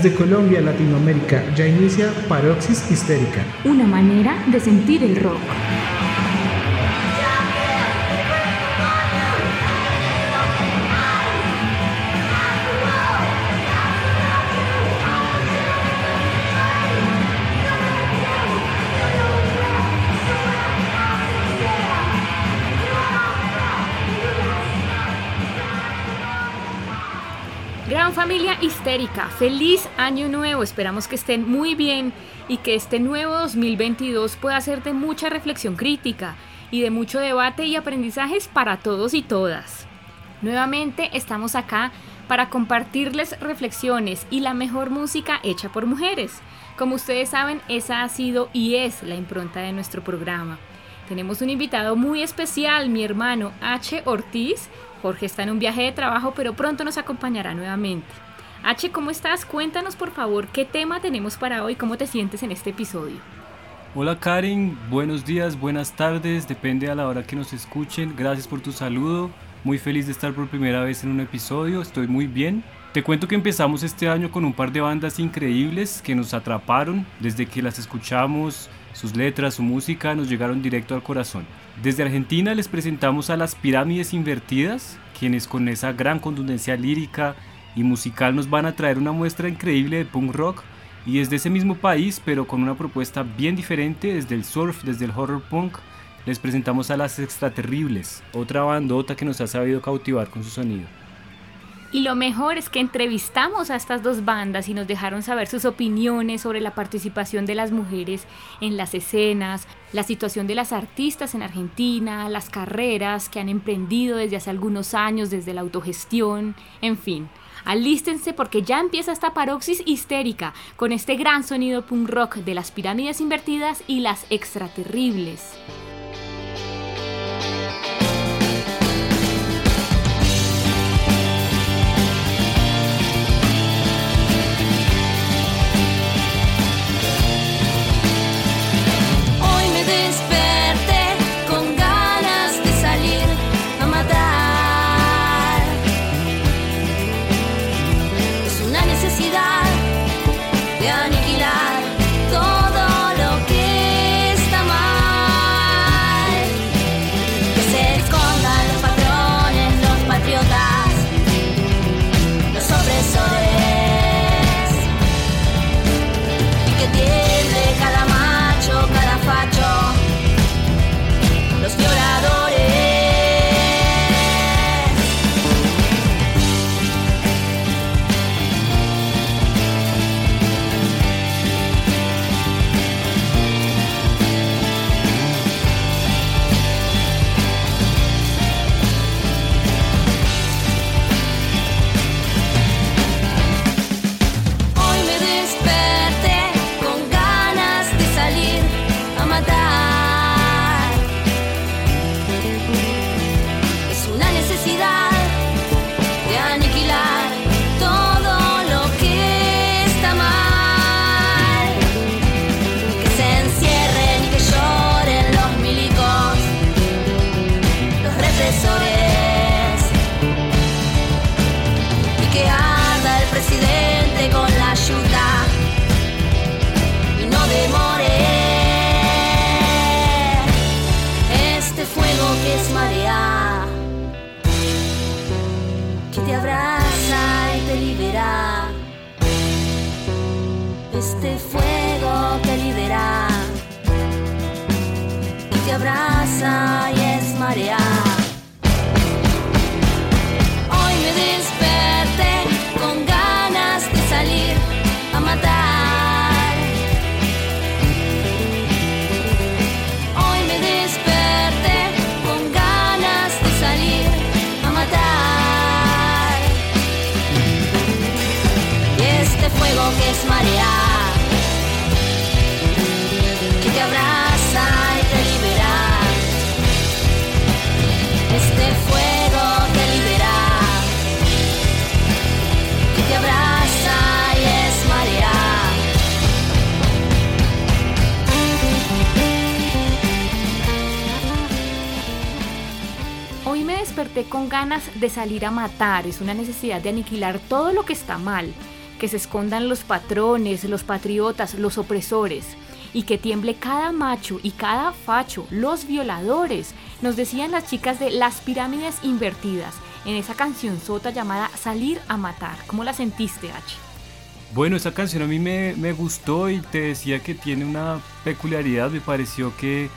Desde Colombia, Latinoamérica, ya inicia Paroxis Histérica. Una manera de sentir el rock. Familia histérica, feliz año nuevo, esperamos que estén muy bien y que este nuevo 2022 pueda ser de mucha reflexión crítica y de mucho debate y aprendizajes para todos y todas. Nuevamente estamos acá para compartirles reflexiones y la mejor música hecha por mujeres. Como ustedes saben, esa ha sido y es la impronta de nuestro programa. Tenemos un invitado muy especial, mi hermano H. Ortiz, Jorge está en un viaje de trabajo, pero pronto nos acompañará nuevamente. H, ¿cómo estás? Cuéntanos por favor qué tema tenemos para hoy, cómo te sientes en este episodio. Hola Karen, buenos días, buenas tardes, depende a la hora que nos escuchen. Gracias por tu saludo. Muy feliz de estar por primera vez en un episodio, estoy muy bien. Te cuento que empezamos este año con un par de bandas increíbles que nos atraparon desde que las escuchamos, sus letras, su música nos llegaron directo al corazón. Desde Argentina les presentamos a las Pirámides Invertidas, quienes con esa gran contundencia lírica y musical nos van a traer una muestra increíble de punk rock. Y desde ese mismo país, pero con una propuesta bien diferente, desde el surf, desde el horror punk, les presentamos a las Extraterribles, otra bandota que nos ha sabido cautivar con su sonido. Y lo mejor es que entrevistamos a estas dos bandas y nos dejaron saber sus opiniones sobre la participación de las mujeres en las escenas, la situación de las artistas en Argentina, las carreras que han emprendido desde hace algunos años, desde la autogestión, en fin. Alístense porque ya empieza esta paroxis histérica con este gran sonido punk rock de las pirámides invertidas y las extraterribles. De salir a matar, es una necesidad de aniquilar todo lo que está mal. que se escondan los patrones, los patriotas, los opresores, y que tiemble cada macho y cada facho, los violadores, nos decían las chicas de Las Pirámides Invertidas, en esa canción sota llamada Salir a Matar. ¿Cómo la sentiste, H? Bueno, esa canción a mí me, gustó y te decía que tiene una peculiaridad, me pareció que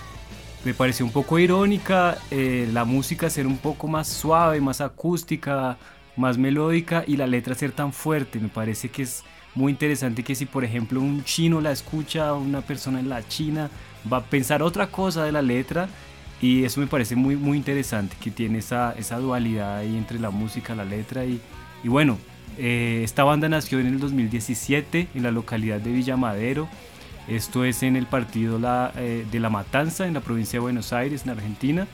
me pareció un poco irónica eh, la música ser un poco más suave, más acústica, más melódica y la letra ser tan fuerte. Me parece que es muy interesante que si por ejemplo un chino la escucha, una persona en la China va a pensar otra cosa de la letra y eso me parece muy, muy interesante que tiene esa, esa dualidad ahí entre la música, la letra y, y bueno, eh, esta banda nació en el 2017 en la localidad de Villamadero. Esto es en el partido eh, de La Matanza, en la provincia de Buenos Aires, en Argentina.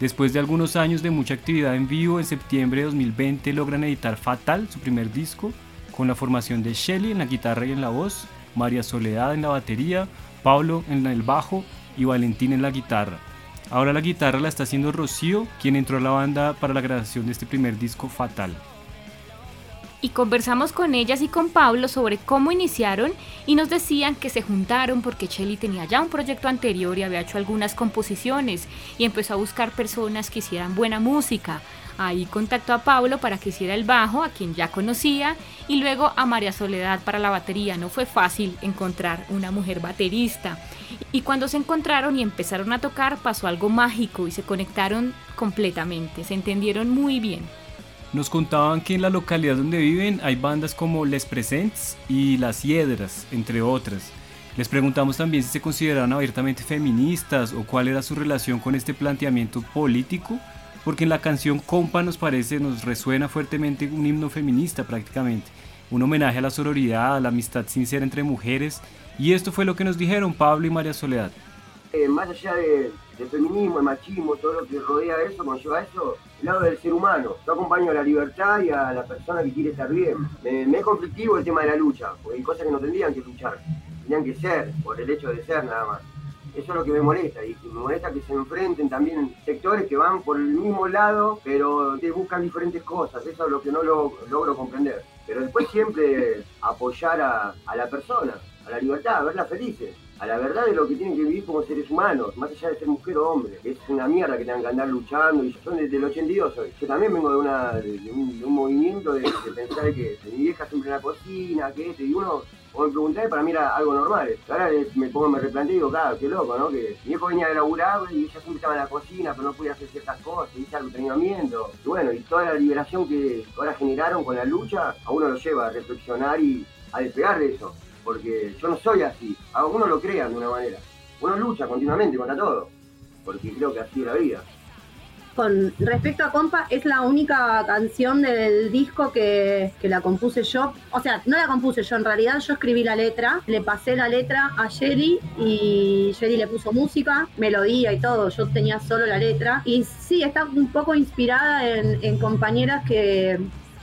Después de algunos años de mucha actividad en vivo, en septiembre de 2020 logran editar Fatal, su primer disco, con la formación de Shelly en la guitarra y en la voz, María Soledad en la batería, Pablo en el bajo y Valentín en la guitarra. Ahora la guitarra la está haciendo Rocío, quien entró a la banda para la grabación de este primer disco Fatal y conversamos con ellas y con Pablo sobre cómo iniciaron y nos decían que se juntaron porque Shelly tenía ya un proyecto anterior y había hecho algunas composiciones y empezó a buscar personas que hicieran buena música. Ahí contactó a Pablo para que hiciera el bajo, a quien ya conocía, y luego a María Soledad para la batería. No fue fácil encontrar una mujer baterista. Y cuando se encontraron y empezaron a tocar pasó algo mágico y se conectaron completamente, se entendieron muy bien. Nos contaban que en la localidad donde viven hay bandas como Les Presents y Las Hiedras, entre otras. Les preguntamos también si se consideraban abiertamente feministas o cuál era su relación con este planteamiento político, porque en la canción Compa nos parece, nos resuena fuertemente un himno feminista prácticamente, un homenaje a la sororidad, a la amistad sincera entre mujeres, y esto fue lo que nos dijeron Pablo y María Soledad. Eh, más allá de, del feminismo, el machismo, todo lo que rodea eso, conlleva eso, lado del ser humano. Yo acompaño a la libertad y a la persona que quiere estar bien. Me, es conflictivo el tema de la lucha, porque hay cosas que no tendrían que luchar, tenían que ser, por el hecho de ser nada más. Eso es lo que me molesta, y me molesta que se enfrenten también sectores que van por el mismo lado, pero que buscan diferentes cosas, eso es lo que no lo, logro comprender. Pero después siempre apoyar a, a la persona, a la libertad, a verla felices a la verdad de lo que tienen que vivir como seres humanos, más allá de ser mujer o hombre. Es una mierda que tengan que andar luchando, y son desde el 82 hoy. Yo también vengo de, una, de, un, movimiento de, pensar que mi vieja siempre en la cocina, que esto, y uno o me pregunté, para mí era algo normal. Ahora me pongo, me replanteo y digo, claro, qué loco, ¿no? Que mi viejo venía de laburar y ella siempre estaba en la cocina, pero no podía hacer ciertas cosas, hice algo entrenamiento. Y bueno, y toda la liberación que ahora generaron con la lucha, a uno lo lleva a reflexionar y a despegar de eso porque yo no soy así. A uno lo crea de una manera. Uno lucha continuamente contra todo, porque creo que así es la vida. Con respecto a Compa, es la única canción del disco que, la compuse yo. O sea, no la compuse yo, en realidad yo escribí la letra, le pasé la letra a Sherry y Sherry le puso música, melodía y todo. Yo tenía solo la letra. Y sí, está un poco inspirada en compañeras que,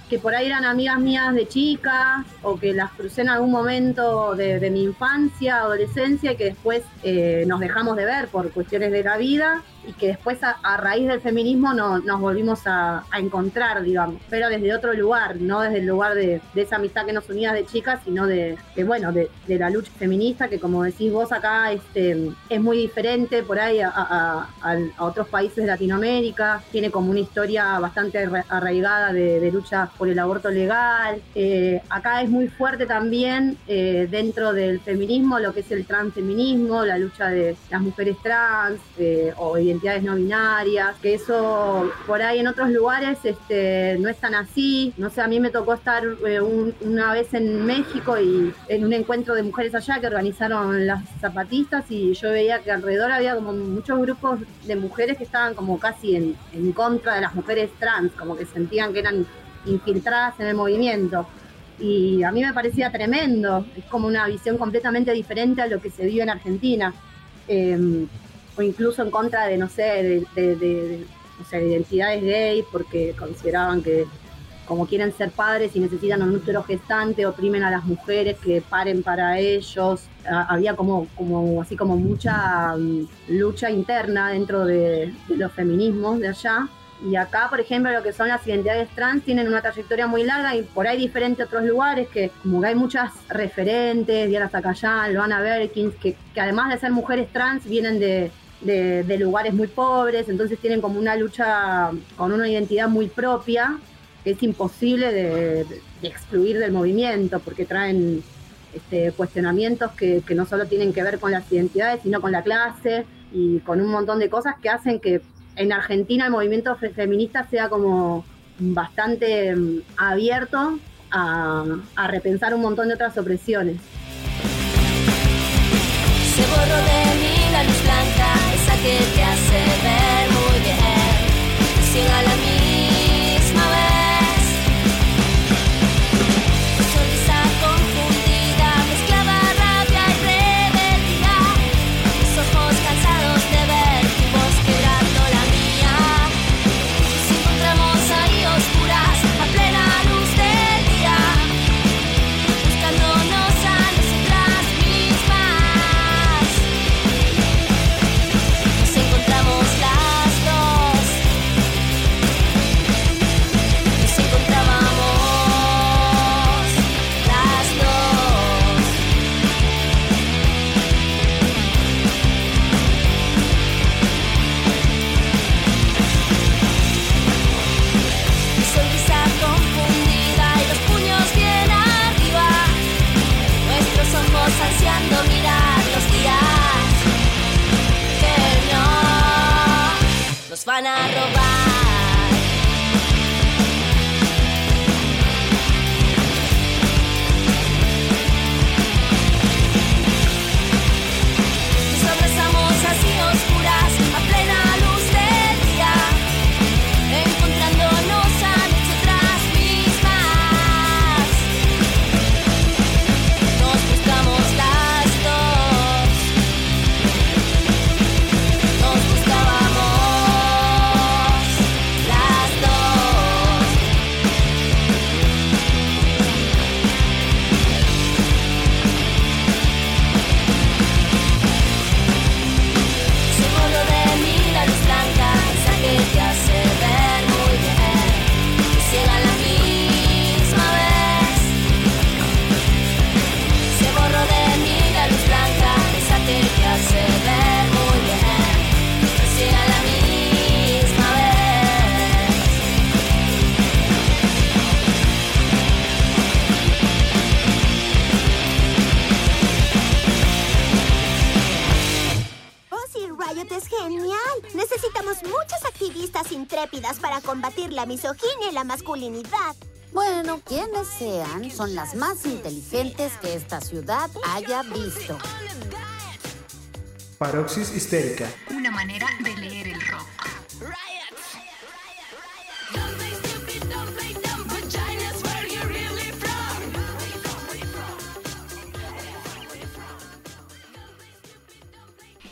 que por ahí eran amigas mías de chica o que las crucé en algún momento de, mi infancia, adolescencia y que después eh, nos dejamos de ver por cuestiones de la vida y que después a, raíz del feminismo no, nos volvimos a, encontrar, digamos, pero desde otro lugar, no desde el lugar de, esa amistad que nos unía de chicas, sino de, bueno, de, la lucha feminista, que como decís vos acá este, es muy diferente por ahí a, otros países de Latinoamérica, tiene como una historia bastante arraigada de, lucha por el aborto legal, eh, acá es muy fuerte también eh, dentro del feminismo lo que es el transfeminismo, la lucha de las mujeres trans eh, o identidades no binarias, que eso por ahí en otros lugares este, no es tan así. No sé, a mí me tocó estar eh, una vez en México y en un encuentro de mujeres allá que organizaron las zapatistas y yo veía que alrededor había como muchos grupos de mujeres que estaban como casi en, en contra de las mujeres trans, como que sentían que eran infiltradas en el movimiento y a mí me parecía tremendo, es como una visión completamente diferente a lo que se vive en Argentina. Em, o incluso en contra de, no sé, de, identidades gay, porque consideraban que como quieren ser padres y necesitan un útero gestante, oprimen a las mujeres que paren para ellos. había como, como, así como mucha mm, lucha interna dentro de, los feminismos de allá. Y acá, por ejemplo, lo que son las identidades trans tienen una trayectoria muy larga y por ahí diferente a otros lugares, que como que hay muchas referentes, Diana Zacayán, Loana Berkins, que, que además de ser mujeres trans vienen de, de, lugares muy pobres, entonces tienen como una lucha con una identidad muy propia, que es imposible de, excluir del movimiento, porque traen este, cuestionamientos que, no solo tienen que ver con las identidades, sino con la clase y con un montón de cosas que hacen que en Argentina el movimiento feminista sea como bastante mm, abierto a, repensar un montón de otras opresiones. Se que te hace ver muy bien. A la misoginia y la masculinidad. Bueno, quienes sean, son las más inteligentes que esta ciudad haya visto. Paroxis histérica. Una manera de leer el rock.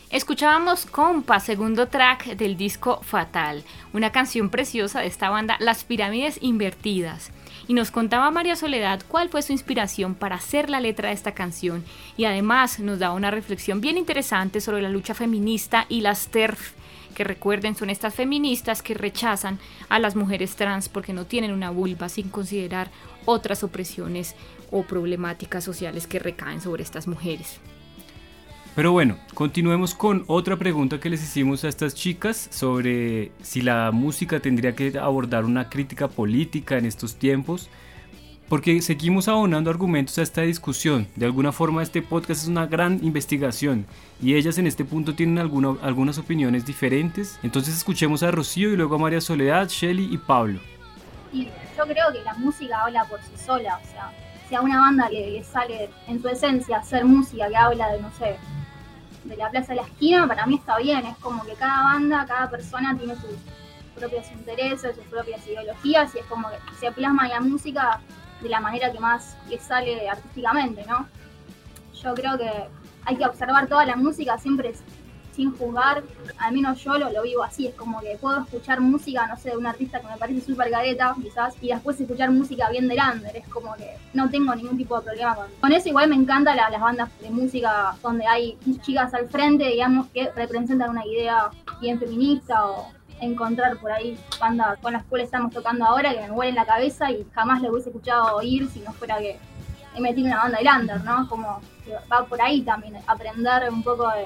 Escuchábamos Compa, segundo track del disco Fatal, una canción preciosa de esta banda Las Pirámides Invertidas. Y nos contaba María Soledad cuál fue su inspiración para hacer la letra de esta canción y además nos daba una reflexión bien interesante sobre la lucha feminista y las TERF, que recuerden son estas feministas que rechazan a las mujeres trans porque no tienen una vulva sin considerar otras opresiones o problemáticas sociales que recaen sobre estas mujeres. Pero bueno, continuemos con otra pregunta que les hicimos a estas chicas sobre si la música tendría que abordar una crítica política en estos tiempos. Porque seguimos abonando argumentos a esta discusión. De alguna forma este podcast es una gran investigación y ellas en este punto tienen algunas opiniones diferentes. Entonces escuchemos a Rocío y luego a María Soledad, Shelly y Pablo. Yo creo que la música habla por sí sola. O sea, si a una banda le sale en su esencia hacer música que habla de, no sé, de la plaza de la esquina, para mí está bien, es como que cada banda, cada persona tiene sus propios intereses, sus propias ideologías y es como que se plasma en la música de la manera que más le sale artísticamente, ¿no? Yo creo que hay que observar toda la música siempre sin juzgar, al menos yo lo, lo, vivo así, es como que puedo escuchar música, no sé, de un artista que me parece súper careta, quizás, y después escuchar música bien de Lander, es como que no tengo ningún tipo de problema con, con eso. Igual me encantan las bandas de música donde hay chicas al frente, digamos, que representan una idea bien feminista o, encontrar por ahí bandas con las cuales estamos tocando ahora que me huelen la cabeza y jamás le hubiese escuchado oír si no fuera que he metido una banda de lander, ¿no? Como va por ahí también, aprender un poco de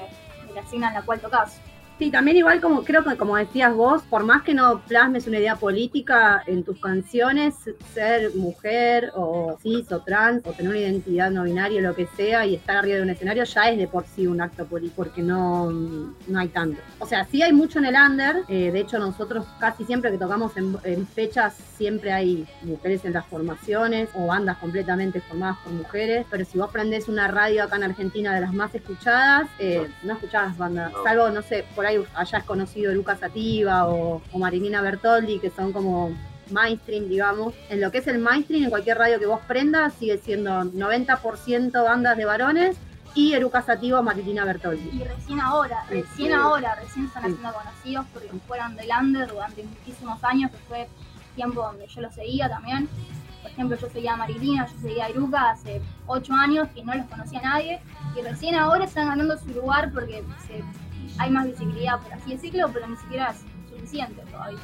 la escena en la cual tocas. Sí, también igual como creo que como decías vos, por más que no plasmes una idea política en tus canciones, ser mujer o cis o trans o tener una identidad no binaria o lo que sea y estar arriba de un escenario ya es de por sí un acto político porque no, no hay tanto. O sea, sí hay mucho en el under, eh, de hecho nosotros casi siempre que tocamos en, en fechas siempre hay mujeres en las formaciones o bandas completamente formadas por mujeres, pero si vos prendés una radio acá en Argentina de las más escuchadas, eh, no escuchás bandas, salvo, no sé, por ahí hayas conocido Lucas Sativa o, o Marinina Bertoldi, que son como mainstream, digamos. En lo que es el mainstream, en cualquier radio que vos prendas, sigue siendo 90% bandas de varones y Eruca Sativa o Marilina Bertoldi. Y recién ahora, Sí. recién ahora, recién están haciendo conocidos porque fueron del under durante muchísimos años, que fue tiempo donde yo los seguía también. Por ejemplo, yo seguía a Marilina, yo seguía a Eruca hace ocho años y no los conocía nadie. Y recién ahora están ganando su lugar porque se- hay más visibilidad, por así decirlo, pero ni siquiera es suficiente todavía.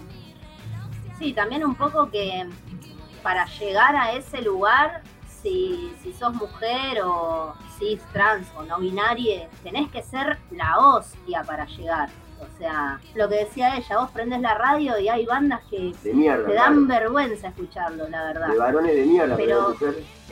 Sí, también un poco que para llegar a ese lugar, si, si sos mujer o cis, trans o no binaria, tenés que ser la hostia para llegar. O sea, lo que decía ella, vos prendes la radio y hay bandas que De mierda, te dan claro. vergüenza escucharlo, la verdad. De varones de mierda, Pero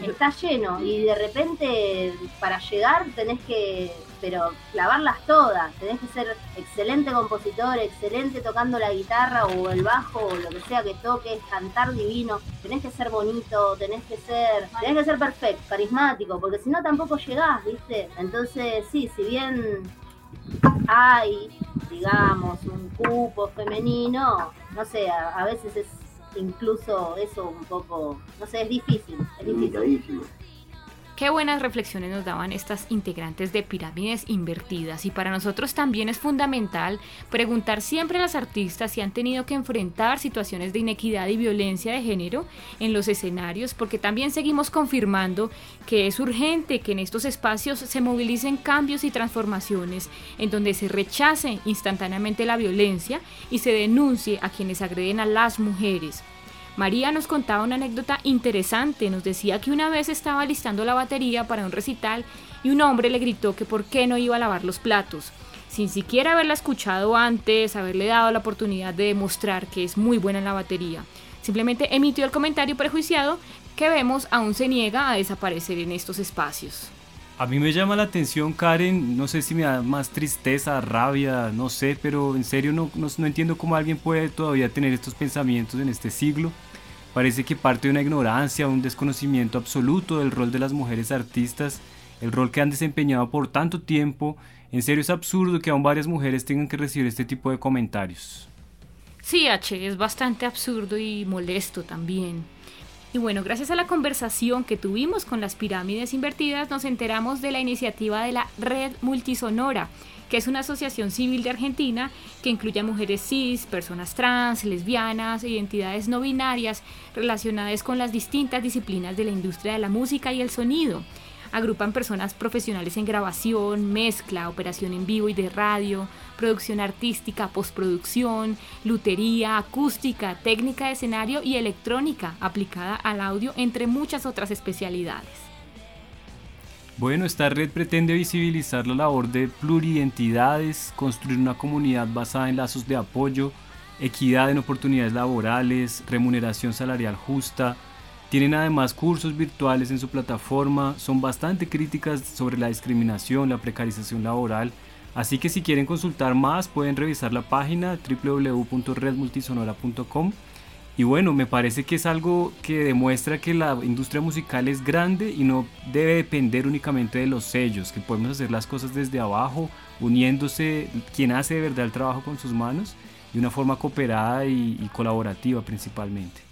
está lleno y de repente para llegar tenés que, pero clavarlas todas, tenés que ser excelente compositor, excelente tocando la guitarra o el bajo o lo que sea que toques, cantar divino, tenés que ser bonito, tenés que ser, tenés que ser perfecto, carismático, porque si no tampoco llegás, ¿viste? Entonces sí, si bien hay, digamos, un cupo femenino, no sé, a, a veces es incluso eso un poco, no sé, es difícil, es difícil. Qué buenas reflexiones nos daban estas integrantes de pirámides invertidas y para nosotros también es fundamental preguntar siempre a las artistas si han tenido que enfrentar situaciones de inequidad y violencia de género en los escenarios porque también seguimos confirmando que es urgente que en estos espacios se movilicen cambios y transformaciones en donde se rechace instantáneamente la violencia y se denuncie a quienes agreden a las mujeres. María nos contaba una anécdota interesante, nos decía que una vez estaba listando la batería para un recital y un hombre le gritó que por qué no iba a lavar los platos, sin siquiera haberla escuchado antes, haberle dado la oportunidad de demostrar que es muy buena en la batería. Simplemente emitió el comentario prejuiciado que vemos aún se niega a desaparecer en estos espacios. A mí me llama la atención, Karen, no sé si me da más tristeza, rabia, no sé, pero en serio no, no, no entiendo cómo alguien puede todavía tener estos pensamientos en este siglo. Parece que parte de una ignorancia, un desconocimiento absoluto del rol de las mujeres artistas, el rol que han desempeñado por tanto tiempo. En serio es absurdo que aún varias mujeres tengan que recibir este tipo de comentarios. Sí, H, es bastante absurdo y molesto también. Y bueno, gracias a la conversación que tuvimos con las pirámides invertidas, nos enteramos de la iniciativa de la Red Multisonora, que es una asociación civil de Argentina que incluye a mujeres cis, personas trans, lesbianas identidades no binarias relacionadas con las distintas disciplinas de la industria de la música y el sonido. Agrupan personas profesionales en grabación, mezcla, operación en vivo y de radio, producción artística, postproducción, lutería, acústica, técnica de escenario y electrónica aplicada al audio, entre muchas otras especialidades. Bueno, esta red pretende visibilizar la labor de pluridentidades, construir una comunidad basada en lazos de apoyo, equidad en oportunidades laborales, remuneración salarial justa. Tienen además cursos virtuales en su plataforma, son bastante críticas sobre la discriminación, la precarización laboral, así que si quieren consultar más pueden revisar la página www.redmultisonora.com y bueno, me parece que es algo que demuestra que la industria musical es grande y no debe depender únicamente de los sellos, que podemos hacer las cosas desde abajo, uniéndose quien hace de verdad el trabajo con sus manos de una forma cooperada y, y colaborativa principalmente.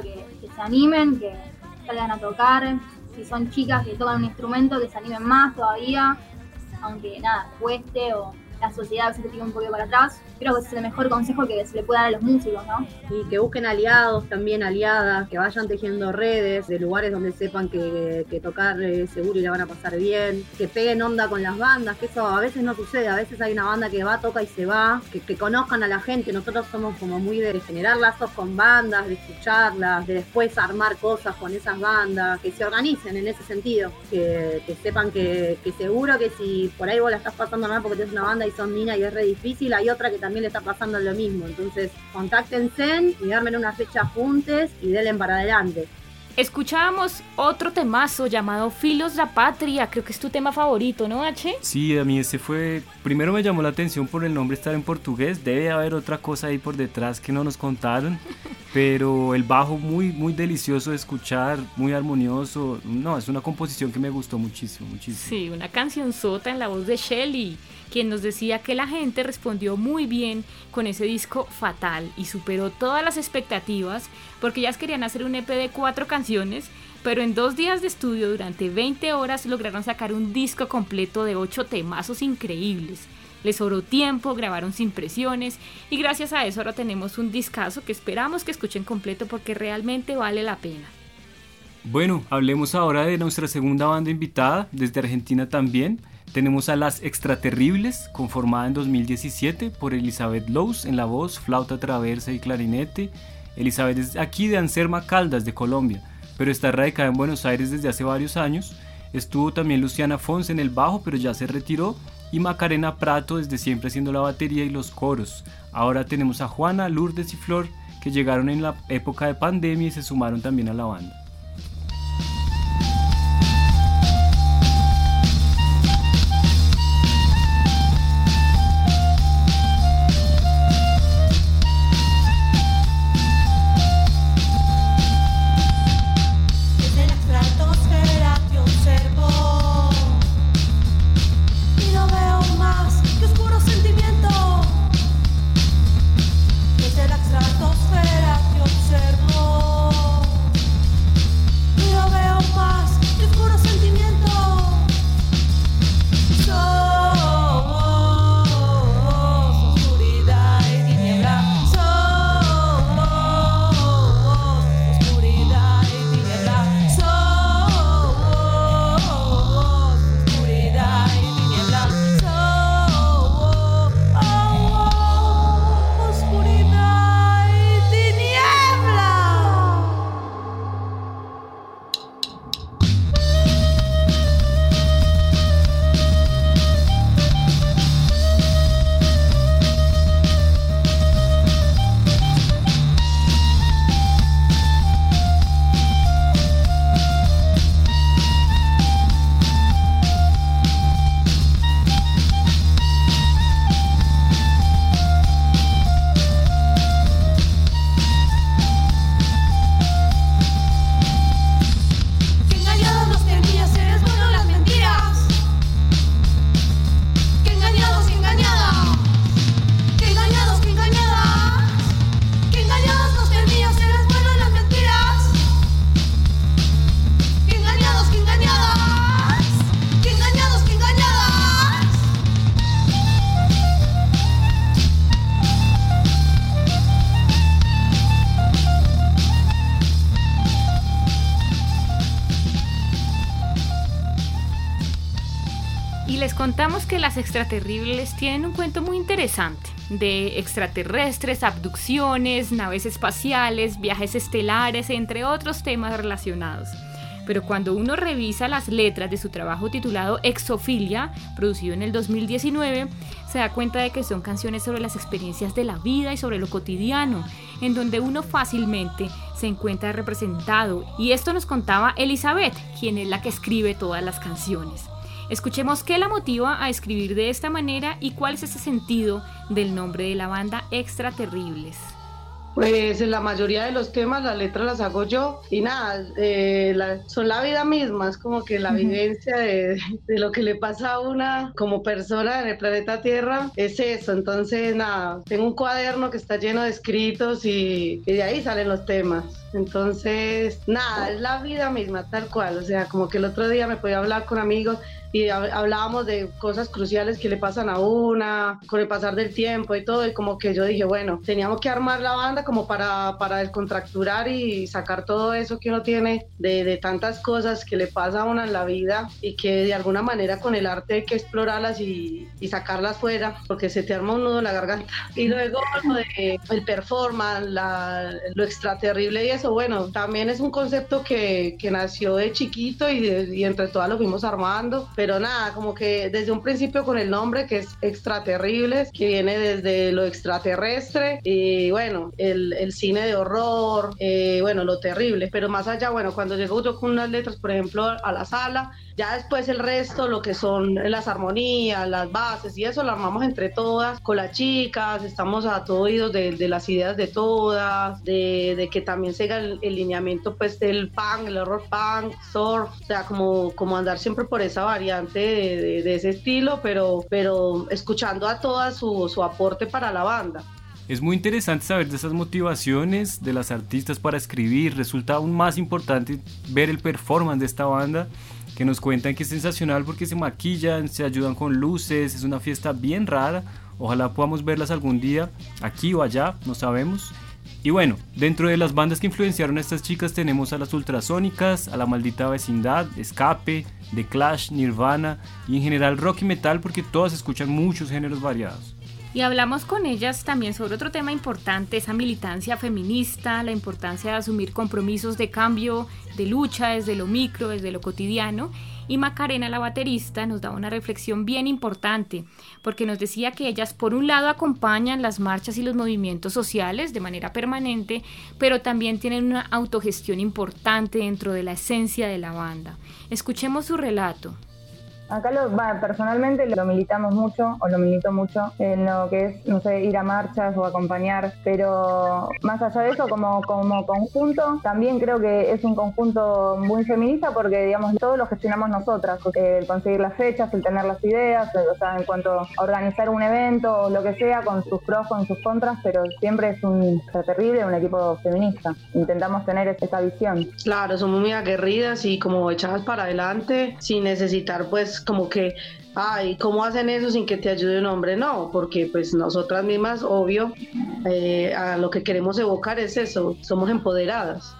Que, se animen, que salgan a tocar, si son chicas que tocan un instrumento, que se animen más todavía, aunque nada, cueste o la sociedad veces te tira un poco para atrás. Creo que es el mejor consejo que se le puede dar a los músicos, ¿no? Y que busquen aliados, también aliadas, que vayan tejiendo redes de lugares donde sepan que, tocar es seguro y la van a pasar bien, que peguen onda con las bandas, que eso a veces no sucede, a veces hay una banda que va, toca y se va, que, conozcan a la gente, nosotros somos como muy de generar lazos con bandas, de escucharlas, de después armar cosas con esas bandas, que se organicen en ese sentido, que, sepan que, que seguro que si por ahí vos la estás pasando mal porque tienes una banda y son mina y es re difícil, hay otra que también le está pasando lo mismo. Entonces, contáctense y darme una fecha juntes y denle para adelante. Escuchábamos otro temazo llamado Filos la Patria, creo que es tu tema favorito, ¿no, H? Sí, a mí ese fue. Primero me llamó la atención por el nombre estar en portugués. Debe haber otra cosa ahí por detrás que no nos contaron. Pero el bajo muy, muy delicioso de escuchar, muy armonioso. No, es una composición que me gustó muchísimo, muchísimo. Sí, una canción sota en la voz de Shelly, quien nos decía que la gente respondió muy bien con ese disco fatal y superó todas las expectativas porque ellas querían hacer un EP de cuatro canciones, pero en dos días de estudio durante 20 horas lograron sacar un disco completo de ocho temazos increíbles. Les sobró tiempo, grabaron sin presiones y gracias a eso ahora tenemos un discazo que esperamos que escuchen completo porque realmente vale la pena. Bueno, hablemos ahora de nuestra segunda banda invitada, desde Argentina también. Tenemos a Las Extraterribles, conformada en 2017 por Elizabeth Lowe's en la voz, flauta traversa y clarinete. Elizabeth es aquí de Anserma Caldas, de Colombia, pero está radicada en Buenos Aires desde hace varios años. Estuvo también Luciana Fons en el bajo, pero ya se retiró. Y Macarena Prato desde siempre haciendo la batería y los coros. Ahora tenemos a Juana, Lourdes y Flor, que llegaron en la época de pandemia y se sumaron también a la banda. Las extraterribles tienen un cuento muy interesante de extraterrestres, abducciones, naves espaciales, viajes estelares, entre otros temas relacionados. Pero cuando uno revisa las letras de su trabajo titulado Exofilia, producido en el 2019, se da cuenta de que son canciones sobre las experiencias de la vida y sobre lo cotidiano, en donde uno fácilmente se encuentra representado. Y esto nos contaba Elizabeth, quien es la que escribe todas las canciones. Escuchemos qué la motiva a escribir de esta manera y cuál es ese sentido del nombre de la banda Extraterribles. Pues en la mayoría de los temas las letras las hago yo y nada, eh, la- son la vida misma, es como que la vivencia de, de lo que le pasa a una como persona en el planeta Tierra es eso. Entonces nada, tengo un cuaderno que está lleno de escritos y, y de ahí salen los temas. Entonces nada, es la vida misma tal cual. O sea, como que el otro día me podía hablar con amigos y hab- hablábamos de cosas cruciales que le pasan a una, con el pasar del tiempo y todo, y como que yo dije, bueno, teníamos que armar la banda como para, para descontracturar y sacar todo eso que uno tiene de, de tantas cosas que le pasa a una en la vida y que de alguna manera con el arte hay que explorarlas y, y sacarlas fuera, porque se te arma un nudo en la garganta. Y luego lo de el performance, la- lo extraterrible y eso, bueno, también es un concepto que, que nació de chiquito y, de- y entre todas lo fuimos armando, pero nada, como que desde un principio con el nombre que es extraterribles, que viene desde lo extraterrestre y bueno, el, el cine de horror, eh, bueno, lo terrible, pero más allá, bueno, cuando llego yo con unas letras, por ejemplo, a la sala, ya después el resto, lo que son las armonías, las bases y eso lo armamos entre todas, con las chicas, estamos a todo oídos de, de las ideas de todas, de, de que también siga el, el lineamiento pues del punk, el horror punk, surf, o sea, como, como andar siempre por esa variante de- de ese estilo, pero, pero escuchando a todas su, su aporte para la banda. Es muy interesante saber de esas motivaciones de las artistas para escribir. Resulta aún más importante ver el performance de esta banda que nos cuentan que es sensacional porque se maquillan, se ayudan con luces, es una fiesta bien rara. Ojalá podamos verlas algún día, aquí o allá, no sabemos. Y bueno, dentro de las bandas que influenciaron a estas chicas tenemos a las Ultrasónicas, a la Maldita Vecindad, Escape, The Clash, Nirvana y en general rock y metal porque todas escuchan muchos géneros variados. Y hablamos con ellas también sobre otro tema importante, esa militancia feminista, la importancia de asumir compromisos de cambio, de lucha desde lo micro, desde lo cotidiano. Y Macarena, la baterista, nos daba una reflexión bien importante, porque nos decía que ellas por un lado acompañan las marchas y los movimientos sociales de manera permanente, pero también tienen una autogestión importante dentro de la esencia de la banda. Escuchemos su relato. Acá lo, personalmente lo militamos mucho, o lo milito mucho, en lo que es, no sé, ir a marchas o acompañar, pero más allá de eso, como, como conjunto, también creo que es un conjunto muy feminista porque, digamos, todo lo gestionamos nosotras, el conseguir las fechas, el tener las ideas, o sea, en cuanto a organizar un evento o lo que sea, con sus pros, con sus contras, pero siempre es un terrible, un equipo feminista. Intentamos tener esa visión. Claro, somos muy aguerridas y como echadas para adelante sin necesitar pues como que, ay, ¿cómo hacen eso sin que te ayude un hombre? No, porque pues nosotras mismas, obvio, eh, a lo que queremos evocar es eso, somos empoderadas.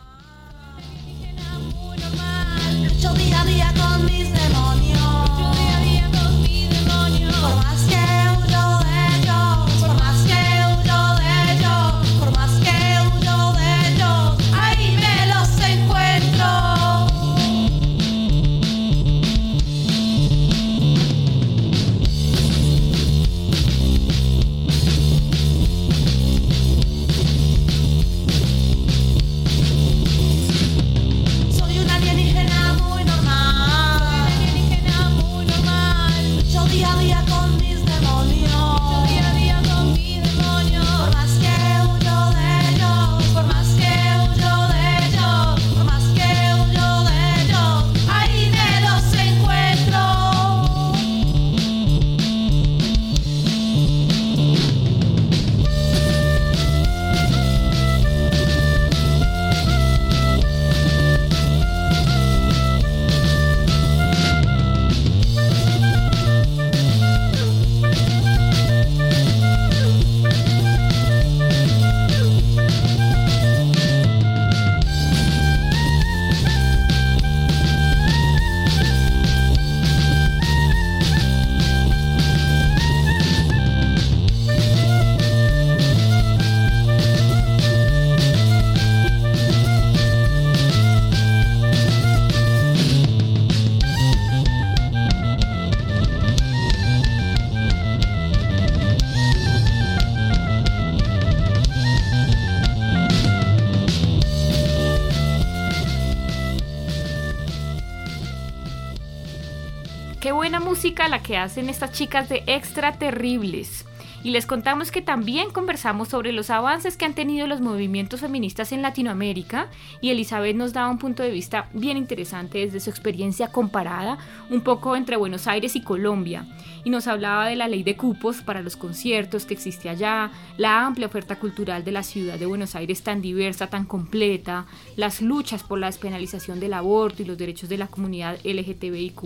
Música la que hacen estas chicas de Extra Terribles. Y les contamos que también conversamos sobre los avances que han tenido los movimientos feministas en Latinoamérica y Elizabeth nos daba un punto de vista bien interesante desde su experiencia comparada, un poco entre Buenos Aires y Colombia. Y nos hablaba de la ley de cupos para los conciertos que existe allá, la amplia oferta cultural de la ciudad de Buenos Aires tan diversa, tan completa, las luchas por la despenalización del aborto y los derechos de la comunidad LGTBIQ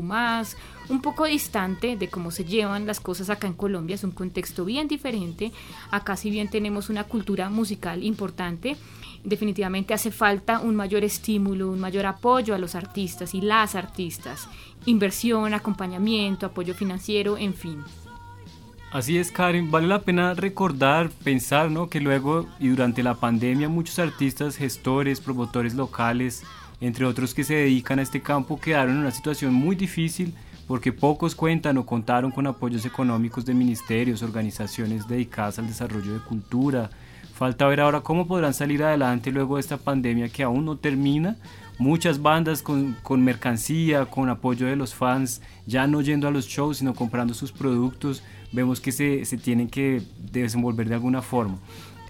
un poco distante de cómo se llevan las cosas acá en Colombia, es un contexto bien diferente. Acá si bien tenemos una cultura musical importante, definitivamente hace falta un mayor estímulo, un mayor apoyo a los artistas y las artistas. Inversión, acompañamiento, apoyo financiero, en fin. Así es, Karen. Vale la pena recordar, pensar, ¿no? Que luego y durante la pandemia muchos artistas, gestores, promotores locales, entre otros que se dedican a este campo, quedaron en una situación muy difícil porque pocos cuentan o contaron con apoyos económicos de ministerios, organizaciones dedicadas al desarrollo de cultura. Falta ver ahora cómo podrán salir adelante luego de esta pandemia que aún no termina. Muchas bandas con, con mercancía, con apoyo de los fans, ya no yendo a los shows, sino comprando sus productos. Vemos que se, se tienen que desenvolver de alguna forma.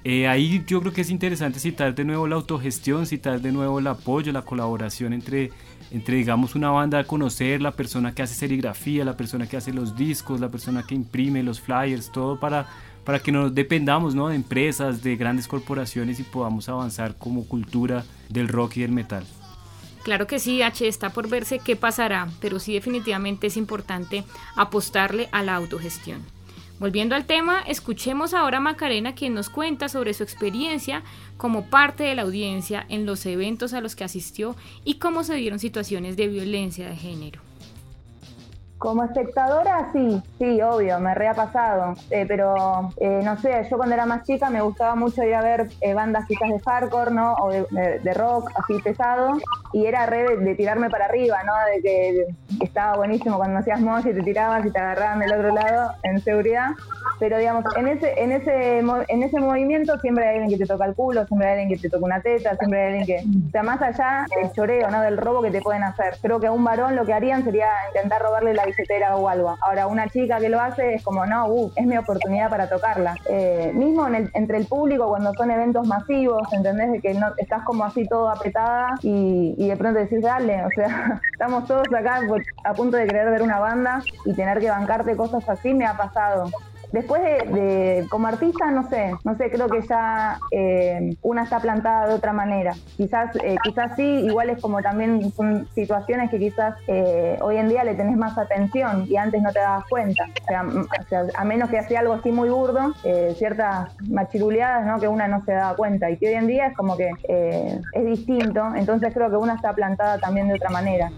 Eh, ahí yo creo que es interesante citar de nuevo la autogestión, citar de nuevo el apoyo, la colaboración entre, entre digamos, una banda a conocer, la persona que hace serigrafía, la persona que hace los discos, la persona que imprime los flyers, todo para, para que no dependamos ¿no? de empresas, de grandes corporaciones y podamos avanzar como cultura del rock y del metal. Claro que sí, H, está por verse qué pasará, pero sí definitivamente es importante apostarle a la autogestión. Volviendo al tema, escuchemos ahora a Macarena quien nos cuenta sobre su experiencia como parte de la audiencia en los eventos a los que asistió y cómo se dieron situaciones de violencia de género. Como espectadora, sí, sí, obvio, me re ha pasado. Eh, pero, eh, no sé, yo cuando era más chica me gustaba mucho ir a ver eh, bandas quizás de hardcore, ¿no? O de, rock, así pesado. Y era re de, tirarme para arriba, ¿no? De que, estaba buenísimo cuando hacías mosh y te tirabas y te agarraban del otro lado en seguridad. Pero, digamos, en ese, en ese, en ese movimiento siempre hay alguien que te toca el culo, siempre hay alguien que te toca una teta, siempre hay alguien que... O sea, más allá del choreo, ¿no? Del robo que te pueden hacer. Creo que a un varón lo que harían sería intentar robarle la billetera o algo. Ahora, una chica que lo hace es como, no, uh, es mi oportunidad para tocarla. Eh, mismo entre el público, cuando son eventos masivos, ¿entendés? De que no, estás como así todo apretada y, de pronto decís, dale, o sea, estamos todos acá a punto de querer ver una banda y tener que bancarte cosas así me ha pasado. Después de, como artista, no sé, no sé, creo que ya eh, una está plantada de otra manera. Quizás, eh, quizás sí, igual es como también son situaciones que quizás eh, hoy en día le tenés más atención y antes no te dabas cuenta. O sea, a menos que hacía algo así muy burdo, ciertas machiruleadas, ¿no? Que una no se daba cuenta y que hoy en día es como que es distinto. Entonces creo que una está plantada también de otra manera.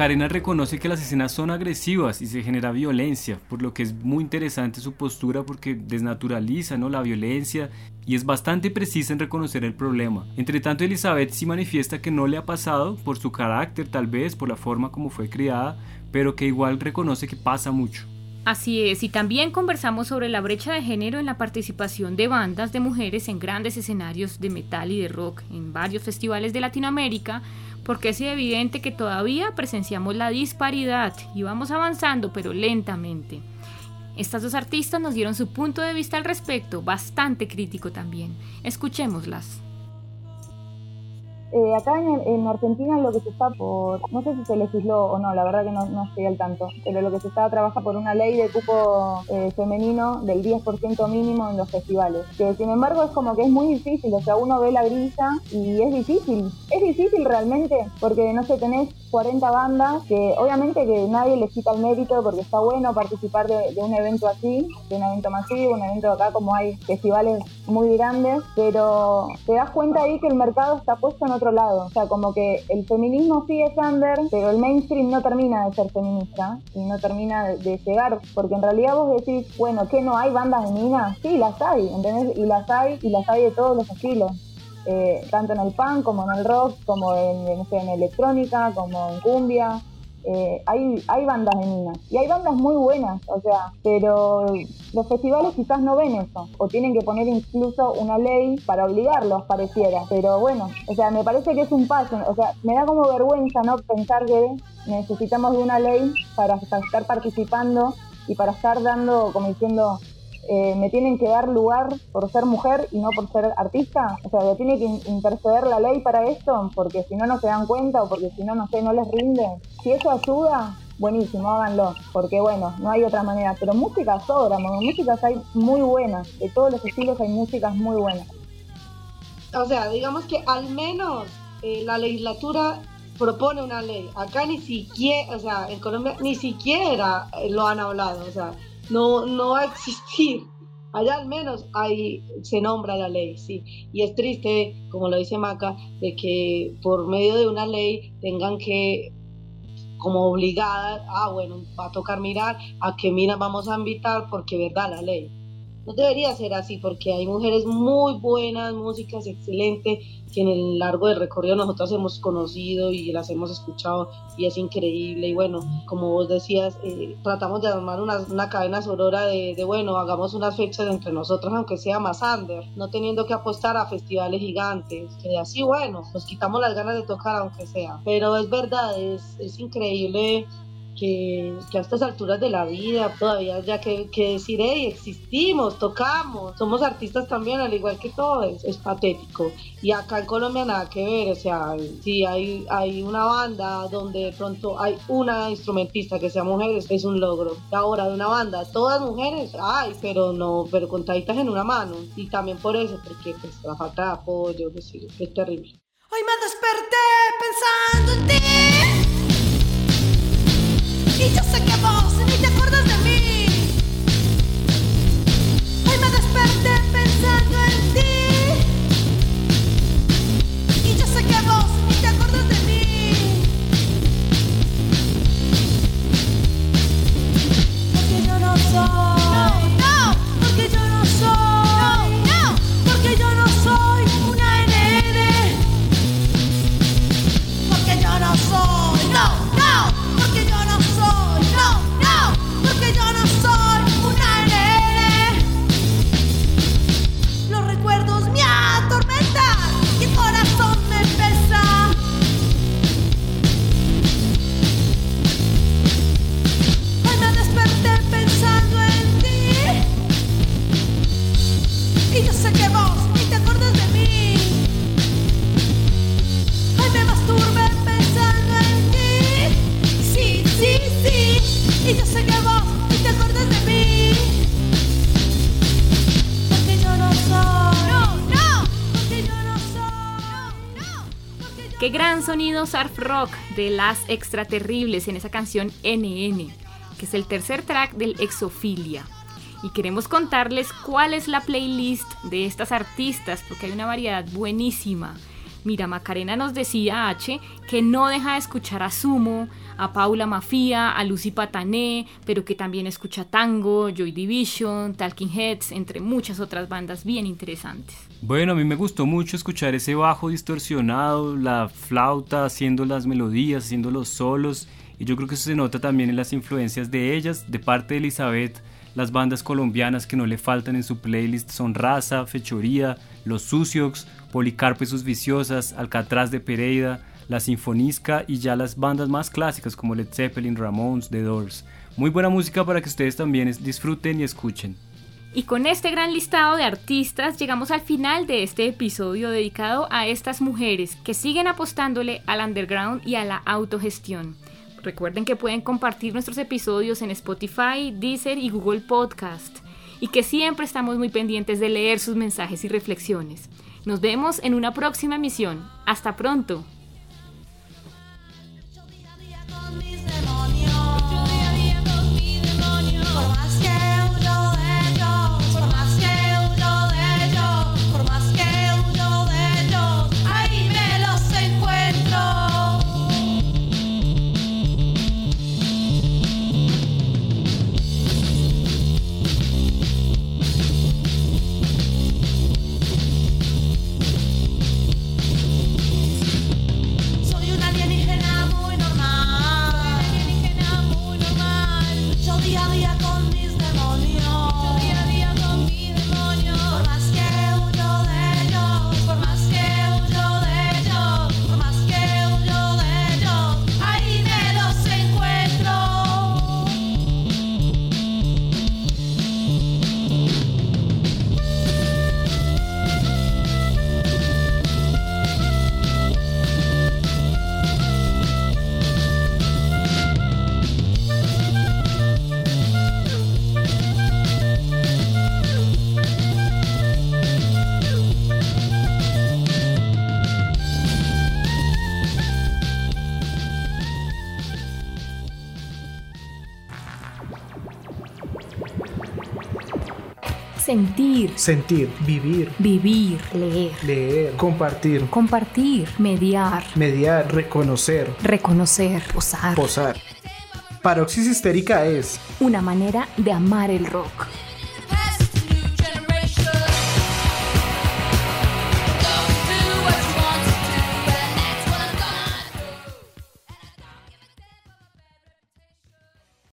Macarena reconoce que las escenas son agresivas y se genera violencia, por lo que es muy interesante su postura porque desnaturaliza ¿no? la violencia y es bastante precisa en reconocer el problema. Entre tanto, Elizabeth sí manifiesta que no le ha pasado por su carácter, tal vez por la forma como fue criada, pero que igual reconoce que pasa mucho. Así es, y también conversamos sobre la brecha de género en la participación de bandas de mujeres en grandes escenarios de metal y de rock en varios festivales de Latinoamérica, porque es evidente que todavía presenciamos la disparidad y vamos avanzando, pero lentamente. Estas dos artistas nos dieron su punto de vista al respecto, bastante crítico también. Escuchémoslas. Eh, acá en, Argentina lo que se está por, no sé si se legisló o no, la verdad que no, estoy al tanto, pero lo que se está trabaja por una ley de cupo eh, femenino del 10% mínimo en los festivales, que sin embargo es como que es muy difícil, o sea, uno ve la grilla y es difícil, es difícil realmente, porque no sé, tenés 40 bandas, que obviamente que nadie les quita el mérito porque está bueno participar de, un evento así, de un evento masivo, un evento acá como hay festivales muy grandes, pero te das cuenta ahí que el mercado está puesto en otro lado. O sea, como que el feminismo sí es under, pero el mainstream no termina de ser feminista y no termina de, llegar, porque en realidad vos decís, bueno, ¿qué no hay bandas de minas? Sí, las hay, ¿entendés? Y las hay, y las hay de todos los estilos. Eh, tanto en el punk como en el rock, como en electrónica, como en cumbia. Eh, hay, hay bandas de minas. Y hay bandas muy buenas, o sea, pero los festivales quizás no ven eso. O tienen que poner incluso una ley para obligarlos, pareciera. Pero bueno, o sea, me parece que es un paso, o sea, me da como vergüenza no pensar que necesitamos de una ley para estar participando y para estar dando, como diciendo, eh, me tienen que dar lugar por ser mujer y no por ser artista? O sea, ¿me tiene que in- interceder la ley para esto? Porque si no, no se dan cuenta o porque si no, no sé, no les rinde. Si eso ayuda, buenísimo, háganlo. Porque bueno, no hay otra manera. Pero música sobra, músicas hay muy buenas. De todos los estilos hay músicas muy buenas. O sea, digamos que al menos eh, la legislatura propone una ley. Acá ni siquiera, o sea, en Colombia ni siquiera eh, lo han hablado, o sea, no, no va a existir. Allá al menos ahí se nombra la ley, sí. Y es triste, como lo dice Maca, de que por medio de una ley tengan que como obligada, ah, bueno, va a tocar mirar a qué mina vamos a invitar porque verdad la ley. No debería ser así porque hay mujeres muy buenas, músicas excelentes, que en el largo del recorrido nosotros hemos conocido y las hemos escuchado y es increíble. Y bueno, como vos decías, eh, tratamos de armar una, una cadena sorora de, de, bueno, hagamos unas fechas entre nosotros, aunque sea más under, no teniendo que apostar a festivales gigantes, que así, bueno, nos quitamos las ganas de tocar aunque sea. Pero es verdad, es, es increíble que, que, a estas alturas de la vida todavía ya que, que decir, hey, existimos, tocamos, somos artistas también, al igual que todos, es patético. Y acá en Colombia nada que ver, o sea, si hay, hay una banda donde de pronto hay una instrumentista que sea mujer, es un logro. Ahora de una banda, todas mujeres, ay, pero no, pero contaditas en una mano. Y también por eso, porque pues la falta de apoyo, pues, es terrible. Hoy me desperté pensando en ti. Y yo sé que vos ni te acuerdas surf rock de las extraterribles en esa canción NN, que es el tercer track del Exofilia. Y queremos contarles cuál es la playlist de estas artistas, porque hay una variedad buenísima. Mira, Macarena nos decía H que no deja de escuchar a Sumo, a Paula Mafia, a Lucy Patané, pero que también escucha tango, Joy Division, Talking Heads, entre muchas otras bandas bien interesantes. Bueno, a mí me gustó mucho escuchar ese bajo distorsionado, la flauta haciendo las melodías, haciendo los solos, y yo creo que eso se nota también en las influencias de ellas, de parte de Elizabeth. Las bandas colombianas que no le faltan en su playlist son Raza, Fechoría, Los Suciox, Policarpo y sus Viciosas, Alcatraz de Pereira, La Sinfonisca y ya las bandas más clásicas como Led Zeppelin, Ramones, The Doors. Muy buena música para que ustedes también disfruten y escuchen. Y con este gran listado de artistas llegamos al final de este episodio dedicado a estas mujeres que siguen apostándole al underground y a la autogestión. Recuerden que pueden compartir nuestros episodios en Spotify, Deezer y Google Podcast. Y que siempre estamos muy pendientes de leer sus mensajes y reflexiones. Nos vemos en una próxima emisión. Hasta pronto. Sentir, vivir, vivir, leer, leer, compartir, compartir, mediar, mediar, reconocer, reconocer, posar. posar. Paroxis histérica es Una manera de amar el rock.